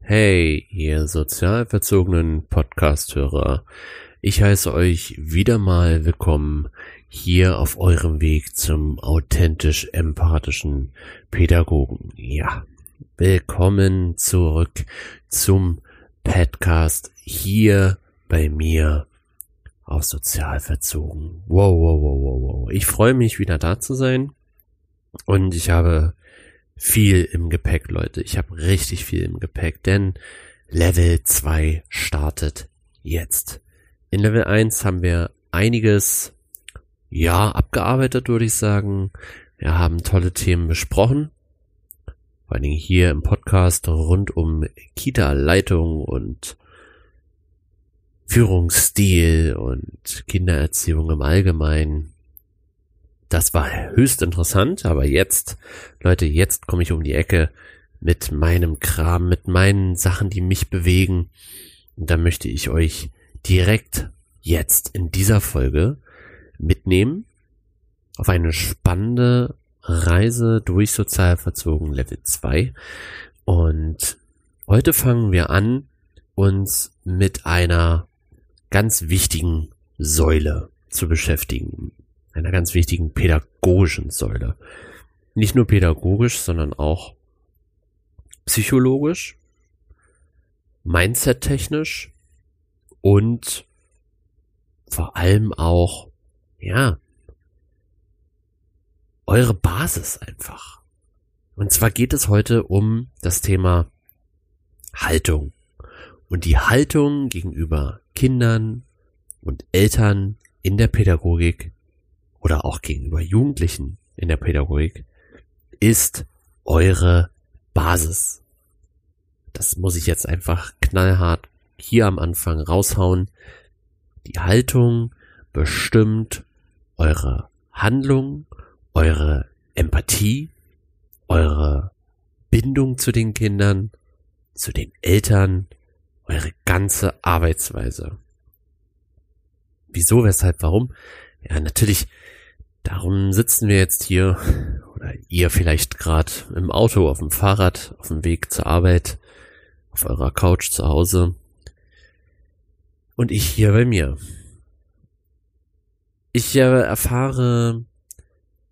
Hey, ihr sozial verzogenen Podcast-Hörer. Ich heiße euch wieder mal willkommen hier auf eurem Weg zum authentisch empathischen Pädagogen. Ja, willkommen zurück zum Podcast hier bei mir auf sozial verzogen. Wow, wow, wow, wow, wow. Ich freue mich wieder da zu sein und ich habe viel im Gepäck, Leute. Ich habe richtig viel im Gepäck, denn Level 2 startet jetzt. In Level 1 haben wir einiges, ja, abgearbeitet, würde ich sagen. Wir haben tolle Themen besprochen. Vor allen Dingen hier im Podcast rund um Kita-Leitung und Führungsstil und Kindererziehung im Allgemeinen. Das war höchst interessant, aber jetzt, Leute, jetzt komme ich um die Ecke mit meinem Kram, mit meinen Sachen, die mich bewegen. Und da möchte ich euch direkt jetzt in dieser Folge mitnehmen auf eine spannende Reise durch sozial verzogen Level 2. Und heute fangen wir an, uns mit einer ganz wichtigen Säule zu beschäftigen. Einer ganz wichtigen pädagogischen Säule. Nicht nur pädagogisch, sondern auch psychologisch, mindset-technisch und vor allem auch, ja, eure Basis einfach. Und zwar geht es heute um das Thema Haltung und die Haltung gegenüber Kindern und Eltern in der Pädagogik oder auch gegenüber Jugendlichen in der Pädagogik ist eure Basis. Das muss ich jetzt einfach knallhart hier am Anfang raushauen. Die Haltung bestimmt eure Handlung, eure Empathie, eure Bindung zu den Kindern, zu den Eltern, eure ganze Arbeitsweise. Wieso, weshalb, warum? Ja, natürlich, darum sitzen wir jetzt hier, oder ihr vielleicht gerade im Auto, auf dem Fahrrad, auf dem Weg zur Arbeit, auf eurer Couch zu Hause. Und ich hier bei mir. Ich äh, erfahre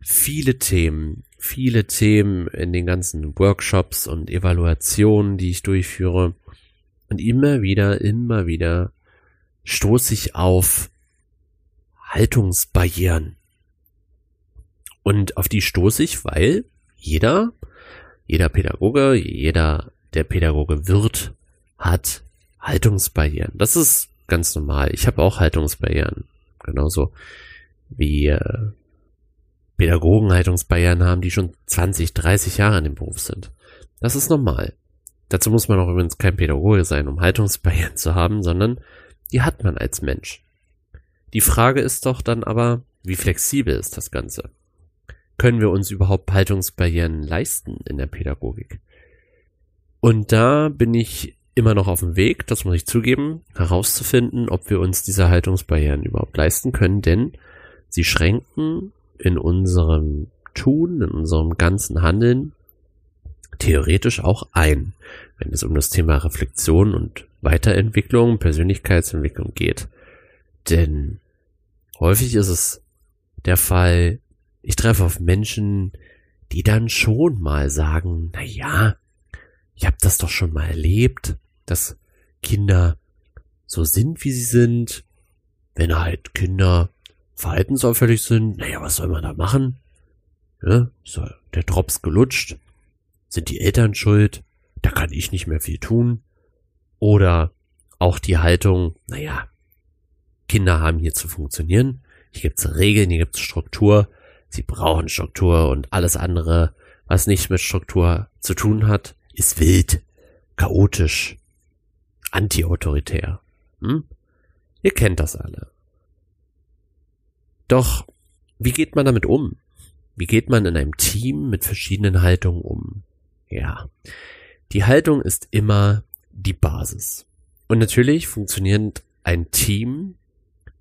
viele Themen, viele Themen in den ganzen Workshops und Evaluationen, die ich durchführe. Und immer wieder, immer wieder stoße ich auf Haltungsbarrieren. Und auf die stoße ich, weil jeder, jeder Pädagoge, jeder, der Pädagoge wird, hat Haltungsbarrieren. Das ist ganz normal. Ich habe auch Haltungsbarrieren. Genauso wie äh, Pädagogen Haltungsbarrieren haben, die schon 20, 30 Jahre in dem Beruf sind. Das ist normal. Dazu muss man auch übrigens kein Pädagoge sein, um Haltungsbarrieren zu haben, sondern die hat man als Mensch. Die Frage ist doch dann aber, wie flexibel ist das Ganze? Können wir uns überhaupt Haltungsbarrieren leisten in der Pädagogik? Und da bin ich immer noch auf dem Weg, das muss ich zugeben, herauszufinden, ob wir uns diese Haltungsbarrieren überhaupt leisten können, denn sie schränken in unserem Tun, in unserem ganzen Handeln theoretisch auch ein, wenn es um das Thema Reflexion und Weiterentwicklung, Persönlichkeitsentwicklung geht. Denn häufig ist es der Fall, ich treffe auf Menschen, die dann schon mal sagen, na ja, ich habe das doch schon mal erlebt, dass Kinder so sind, wie sie sind. Wenn halt Kinder verhaltensauffällig sind, naja, was soll man da machen? Ja, so, der Drops gelutscht, sind die Eltern schuld? Da kann ich nicht mehr viel tun. Oder auch die Haltung, naja, Kinder haben hier zu funktionieren. Hier gibt's Regeln, hier gibt's Struktur. Sie brauchen Struktur und alles andere, was nicht mit Struktur zu tun hat, ist wild, chaotisch, antiautoritär. Hm? Ihr kennt das alle. Doch, wie geht man damit um? Wie geht man in einem Team mit verschiedenen Haltungen um? Ja. Die Haltung ist immer die Basis. Und natürlich funktioniert ein Team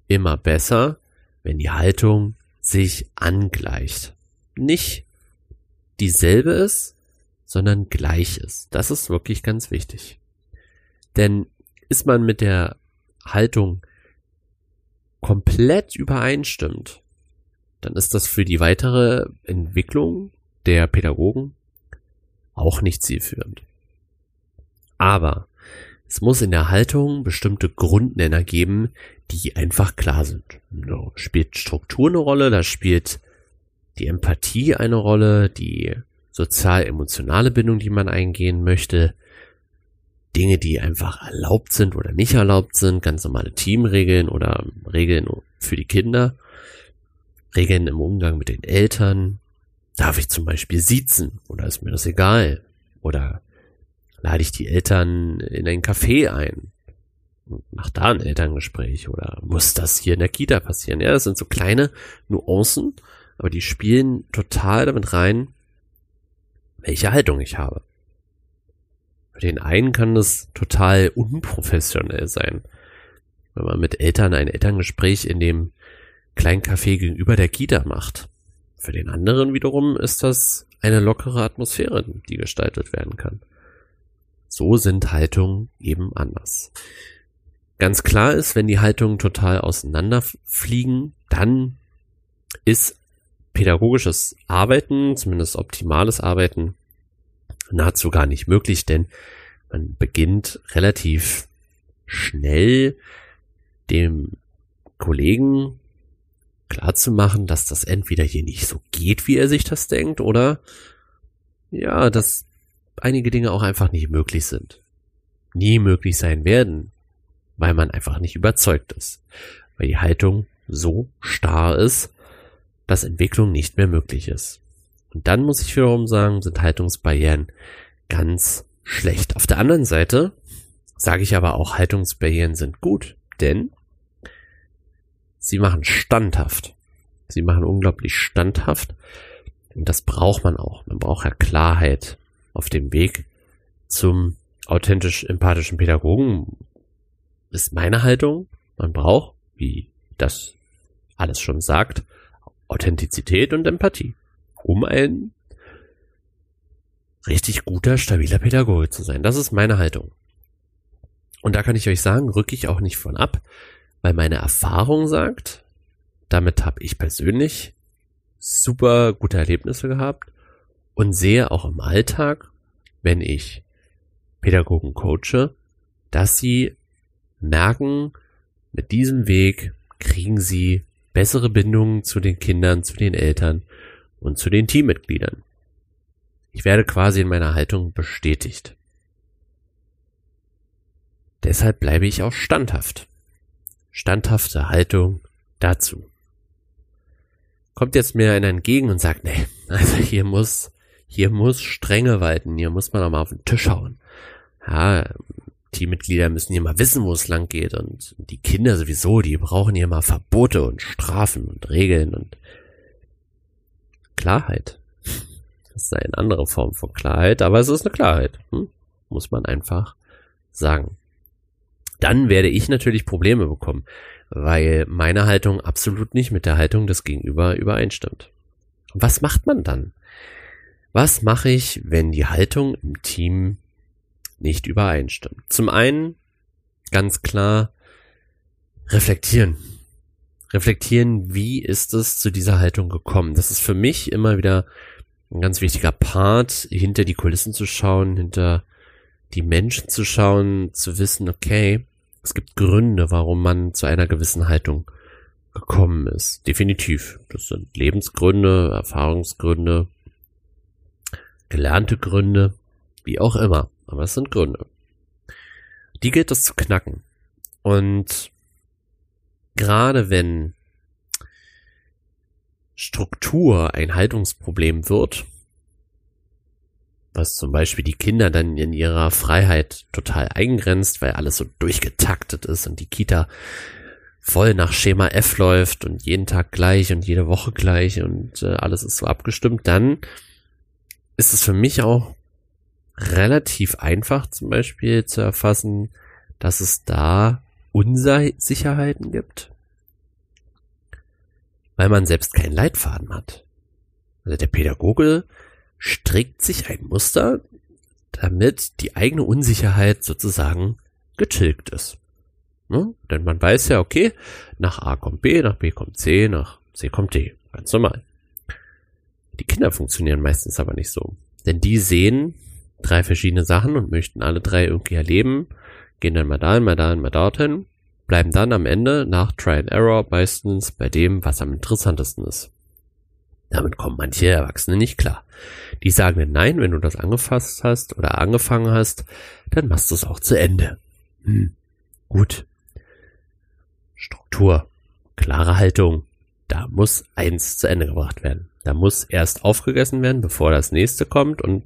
immer besser, wenn die Haltung sich angleicht. Nicht dieselbe ist, sondern gleich ist. Das ist wirklich ganz wichtig. Denn ist man mit der Haltung komplett übereinstimmt, dann ist das für die weitere Entwicklung der Pädagogen auch nicht zielführend. Aber es muss in der Haltung bestimmte Grundnenner geben, die einfach klar sind. Da spielt Struktur eine Rolle, da spielt die Empathie eine Rolle, die sozial-emotionale Bindung, die man eingehen möchte, Dinge, die einfach erlaubt sind oder nicht erlaubt sind, ganz normale Teamregeln oder Regeln für die Kinder, Regeln im Umgang mit den Eltern. Darf ich zum Beispiel siezen oder ist mir das egal? Oder lade ich die Eltern in ein Café ein? Mach da ein Elterngespräch oder muss das hier in der Kita passieren? Ja, das sind so kleine Nuancen, aber die spielen total damit rein, welche Haltung ich habe. Für den einen kann das total unprofessionell sein. Wenn man mit Eltern ein Elterngespräch in dem kleinen Café gegenüber der Kita macht. Für den anderen wiederum ist das eine lockere Atmosphäre, die gestaltet werden kann. So sind Haltungen eben anders. Ganz klar ist, wenn die Haltungen total auseinanderfliegen, dann ist pädagogisches Arbeiten, zumindest optimales Arbeiten, nahezu gar nicht möglich, denn man beginnt relativ schnell dem Kollegen klarzumachen, dass das entweder hier nicht so geht, wie er sich das denkt, oder ja, dass einige Dinge auch einfach nicht möglich sind. Nie möglich sein werden, weil man einfach nicht überzeugt ist. Weil die Haltung so starr ist, dass Entwicklung nicht mehr möglich ist. Und dann muss ich wiederum sagen, sind Haltungsbarrieren ganz schlecht. Auf der anderen Seite sage ich aber auch, Haltungsbarrieren sind gut, denn sie machen standhaft. Sie machen unglaublich standhaft. Und das braucht man auch. Man braucht ja Klarheit auf dem Weg zum authentisch empathischen Pädagogen. Ist meine Haltung. Man braucht, wie das alles schon sagt, Authentizität und Empathie um ein richtig guter, stabiler Pädagoge zu sein. Das ist meine Haltung. Und da kann ich euch sagen, rücke ich auch nicht von ab, weil meine Erfahrung sagt, damit habe ich persönlich super gute Erlebnisse gehabt und sehe auch im Alltag, wenn ich Pädagogen coache, dass sie merken, mit diesem Weg kriegen sie bessere Bindungen zu den Kindern, zu den Eltern und zu den Teammitgliedern. Ich werde quasi in meiner Haltung bestätigt. Deshalb bleibe ich auch standhaft. Standhafte Haltung dazu. Kommt jetzt mir einer entgegen und sagt, nee, also hier muss, hier muss Strenge walten, hier muss man auch mal auf den Tisch hauen. Ja, Teammitglieder müssen hier mal wissen, wo es lang geht und die Kinder sowieso, die brauchen hier mal Verbote und Strafen und Regeln und Klarheit. Das ist eine andere Form von Klarheit, aber es ist eine Klarheit. Hm? Muss man einfach sagen. Dann werde ich natürlich Probleme bekommen, weil meine Haltung absolut nicht mit der Haltung des Gegenüber übereinstimmt. Was macht man dann? Was mache ich, wenn die Haltung im Team nicht übereinstimmt? Zum einen ganz klar reflektieren reflektieren, wie ist es zu dieser Haltung gekommen. Das ist für mich immer wieder ein ganz wichtiger Part, hinter die Kulissen zu schauen, hinter die Menschen zu schauen, zu wissen, okay, es gibt Gründe, warum man zu einer gewissen Haltung gekommen ist. Definitiv. Das sind Lebensgründe, Erfahrungsgründe, gelernte Gründe, wie auch immer. Aber es sind Gründe. Die gilt es zu knacken. Und gerade wenn Struktur ein Haltungsproblem wird, was zum Beispiel die Kinder dann in ihrer Freiheit total eingrenzt, weil alles so durchgetaktet ist und die Kita voll nach Schema F läuft und jeden Tag gleich und jede Woche gleich und äh, alles ist so abgestimmt, dann ist es für mich auch relativ einfach zum Beispiel zu erfassen, dass es da Unsicherheiten gibt. weil man selbst keinen Leitfaden hat. Also der Pädagoge strickt sich ein Muster, damit die eigene Unsicherheit sozusagen getilgt ist. Ne? Denn man weiß ja, okay, nach A kommt B, nach B kommt C, nach C kommt D. Ganz normal. Die Kinder funktionieren meistens aber nicht so. Denn die sehen drei verschiedene Sachen und möchten alle drei irgendwie erleben, gehen dann mal dahin, mal dahin, mal dorthin, bleiben dann am Ende nach Try and Error meistens bei dem, was am interessantesten ist. Damit kommen manche Erwachsene nicht klar. Die sagen dann nein, wenn du das angefasst hast oder angefangen hast, dann machst du es auch zu Ende. Hm, gut. Struktur, klare Haltung, da muss eins zu Ende gebracht werden. Da muss erst aufgegessen werden, bevor das nächste kommt und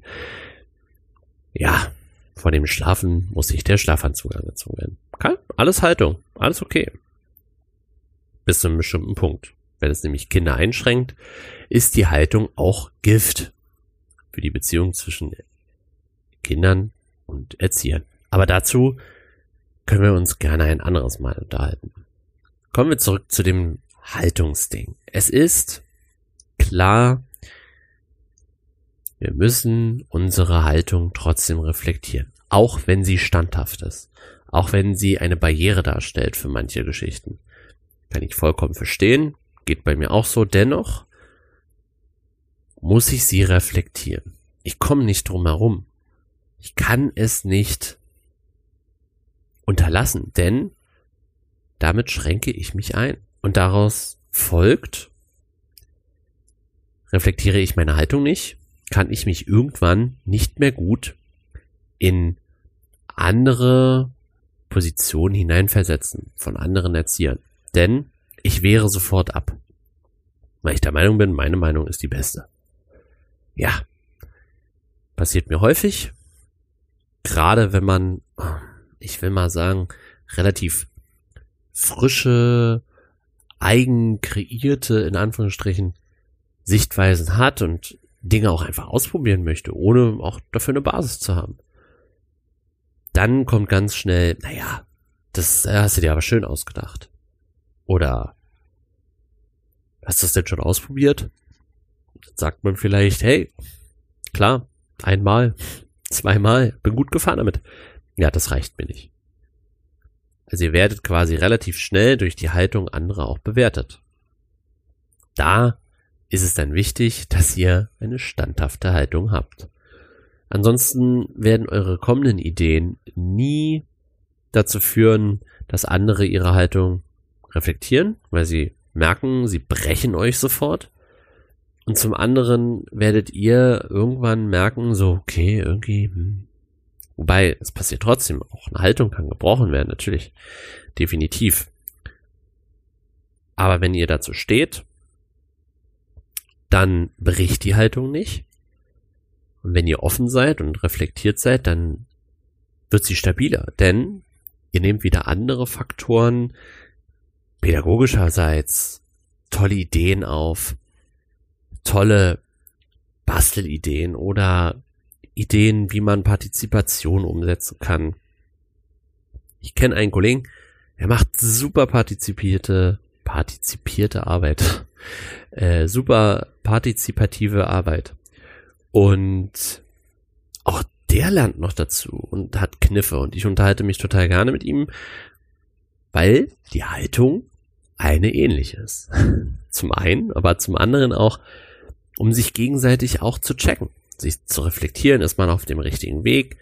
ja, vor dem Schlafen muss sich der Schlafanzug angezogen werden. Okay? Alles Haltung, alles okay. Bis zu einem bestimmten Punkt. Wenn es nämlich Kinder einschränkt, ist die Haltung auch Gift für die Beziehung zwischen Kindern und Erziehern. Aber dazu können wir uns gerne ein anderes Mal unterhalten. Kommen wir zurück zu dem Haltungsding. Es ist klar, wir müssen unsere Haltung trotzdem reflektieren, auch wenn sie standhaft ist, auch wenn sie eine Barriere darstellt für manche Geschichten. Kann ich vollkommen verstehen, geht bei mir auch so. Dennoch muss ich sie reflektieren. Ich komme nicht drum herum. Ich kann es nicht unterlassen, denn damit schränke ich mich ein. Und daraus folgt, reflektiere ich meine Haltung nicht, kann ich mich irgendwann nicht mehr gut in andere Positionen hineinversetzen von anderen Erziehern. Denn ich wehre sofort ab. Weil ich der Meinung bin, meine Meinung ist die beste. Ja. Passiert mir häufig. Gerade wenn man, ich will mal sagen, relativ frische, eigen kreierte, in Anführungsstrichen, Sichtweisen hat und Dinge auch einfach ausprobieren möchte, ohne auch dafür eine Basis zu haben. Dann kommt ganz schnell, naja, das hast du dir aber schön ausgedacht. Oder hast du das denn schon ausprobiert? Dann sagt man vielleicht, hey, klar, einmal, zweimal, bin gut gefahren damit. Ja, das reicht mir nicht. Also ihr werdet quasi relativ schnell durch die Haltung anderer auch bewertet. Da ist es dann wichtig, dass ihr eine standhafte Haltung habt. Ansonsten werden eure kommenden Ideen nie dazu führen, dass andere ihre Haltung reflektieren, weil sie merken, sie brechen euch sofort. Und zum anderen werdet ihr irgendwann merken, so, okay, irgendwie, hm. wobei, es passiert trotzdem, auch eine Haltung kann gebrochen werden, natürlich, definitiv. Aber wenn ihr dazu steht, dann bricht die Haltung nicht. Und wenn ihr offen seid und reflektiert seid, dann wird sie stabiler, denn ihr nehmt wieder andere Faktoren pädagogischerseits tolle Ideen auf, tolle Bastelideen oder Ideen, wie man Partizipation umsetzen kann. Ich kenne einen Kollegen, der macht super partizipierte, partizipierte Arbeit. Äh, super partizipative Arbeit. Und auch der lernt noch dazu und hat Kniffe und ich unterhalte mich total gerne mit ihm, weil die Haltung eine ähnliche ist. Zum einen, aber zum anderen auch, um sich gegenseitig auch zu checken, sich zu reflektieren, ist man auf dem richtigen Weg,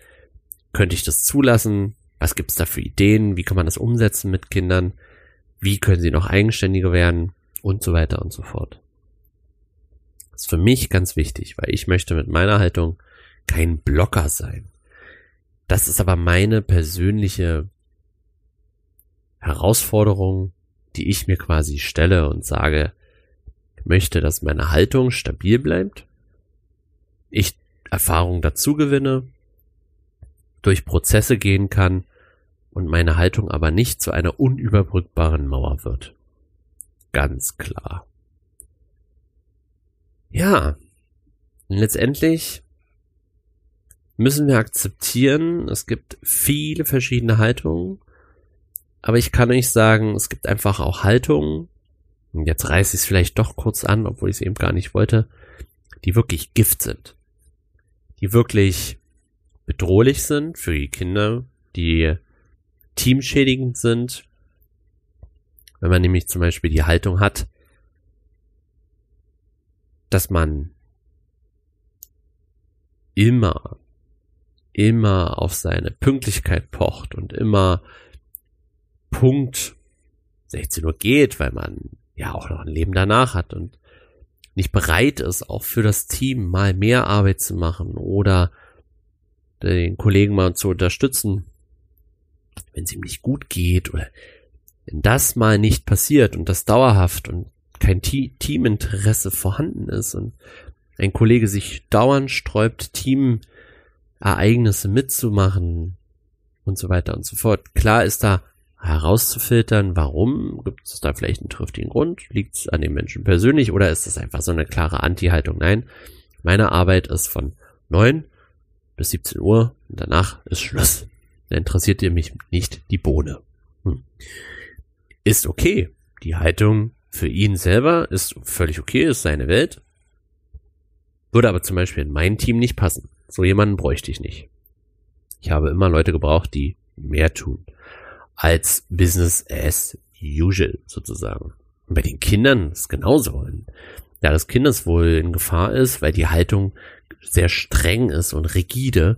könnte ich das zulassen, was gibt's da für Ideen, wie kann man das umsetzen mit Kindern, wie können sie noch eigenständiger werden und so weiter und so fort. Das ist für mich ganz wichtig, weil ich möchte mit meiner Haltung kein Blocker sein. Das ist aber meine persönliche Herausforderung, die ich mir quasi stelle und sage, möchte, dass meine Haltung stabil bleibt, ich Erfahrung dazu gewinne, durch Prozesse gehen kann und meine Haltung aber nicht zu einer unüberbrückbaren Mauer wird. Ganz klar. Ja, letztendlich müssen wir akzeptieren, es gibt viele verschiedene Haltungen aber ich kann euch sagen, es gibt einfach auch Haltungen, und jetzt reiße ich es vielleicht doch kurz an, obwohl ich es eben gar nicht wollte, die wirklich Gift sind. Die wirklich bedrohlich sind für die Kinder, die teamschädigend sind. Wenn man nämlich zum Beispiel die Haltung hat, dass man immer, immer auf seine Pünktlichkeit pocht und immer Punkt 16 Uhr geht, weil man ja auch noch ein Leben danach hat und nicht bereit ist, auch für das Team mal mehr Arbeit zu machen oder den Kollegen mal zu unterstützen, wenn es ihm nicht gut geht oder wenn das mal nicht passiert und das dauerhaft und kein Teaminteresse vorhanden ist und ein Kollege sich dauernd sträubt, Teamereignisse mitzumachen und so weiter und so fort. Klar ist da herauszufiltern, warum, gibt es da vielleicht einen triftigen Grund, liegt es an den Menschen persönlich oder ist das einfach so eine klare Anti-Haltung? Nein, meine Arbeit ist von neun bis 17 Uhr und danach ist Schluss. Da interessiert ihr mich nicht die Bohne. Hm. Ist okay. Die Haltung für ihn selber ist völlig okay, ist seine Welt. Würde aber zum Beispiel in mein Team nicht passen. So jemanden bräuchte ich nicht. Ich habe immer Leute gebraucht, die mehr tun als Business as usual sozusagen. Und bei den Kindern ist genauso. Und ja, das Kindeswohl in Gefahr ist, weil die Haltung sehr streng ist und rigide,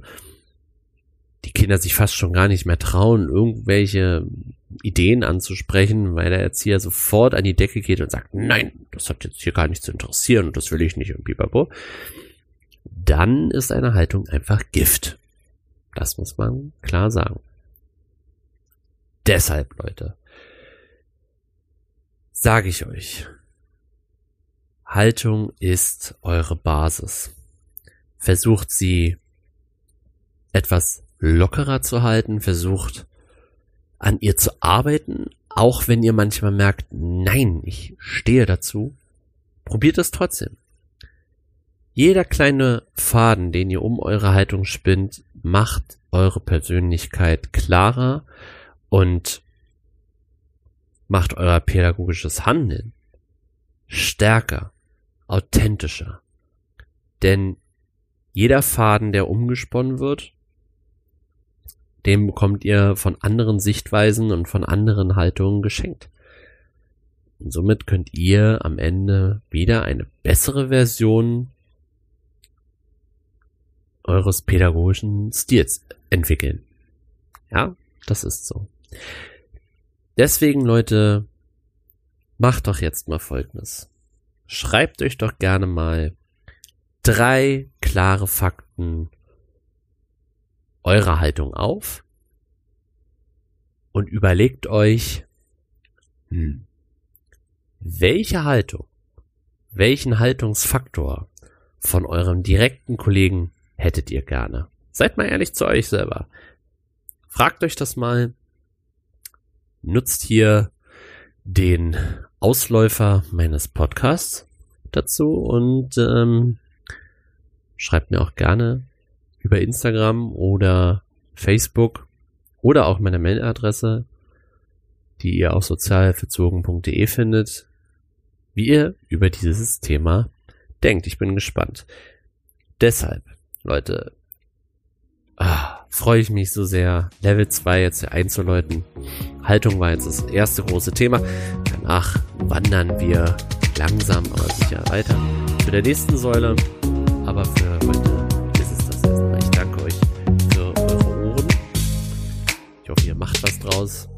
die Kinder sich fast schon gar nicht mehr trauen, irgendwelche Ideen anzusprechen, weil der Erzieher sofort an die Decke geht und sagt, nein, das hat jetzt hier gar nicht zu interessieren und das will ich nicht und pipapo. Dann ist eine Haltung einfach Gift. Das muss man klar sagen. Deshalb, Leute, sage ich euch, Haltung ist eure Basis. Versucht sie etwas lockerer zu halten, versucht an ihr zu arbeiten, auch wenn ihr manchmal merkt, nein, ich stehe dazu, probiert es trotzdem. Jeder kleine Faden, den ihr um eure Haltung spinnt, macht eure Persönlichkeit klarer und macht euer pädagogisches Handeln stärker, authentischer. Denn jeder Faden, der umgesponnen wird, dem bekommt ihr von anderen Sichtweisen und von anderen Haltungen geschenkt. Und somit könnt ihr am Ende wieder eine bessere Version eures pädagogischen Stils entwickeln. Ja, das ist so. Deswegen, Leute, macht doch jetzt mal Folgendes. Schreibt euch doch gerne mal drei klare Fakten eurer Haltung auf und überlegt euch, hm, welche Haltung, welchen Haltungsfaktor von eurem direkten Kollegen hättet ihr gerne? Seid mal ehrlich zu euch selber. Fragt euch das mal nutzt hier den Ausläufer meines Podcasts dazu und ähm, schreibt mir auch gerne über Instagram oder Facebook oder auch meine Mailadresse, die ihr auf sozialverzogen.de findet, wie ihr über dieses Thema denkt. Ich bin gespannt. Deshalb, Leute, ah, freue ich mich so sehr, Level 2 jetzt einzuläuten. Haltung war jetzt das erste große Thema. Danach wandern wir langsam aber sicher weiter zu der nächsten Säule. Aber für heute ist es das erstmal. Ich danke euch für eure Ohren. Ich hoffe, ihr macht was draus.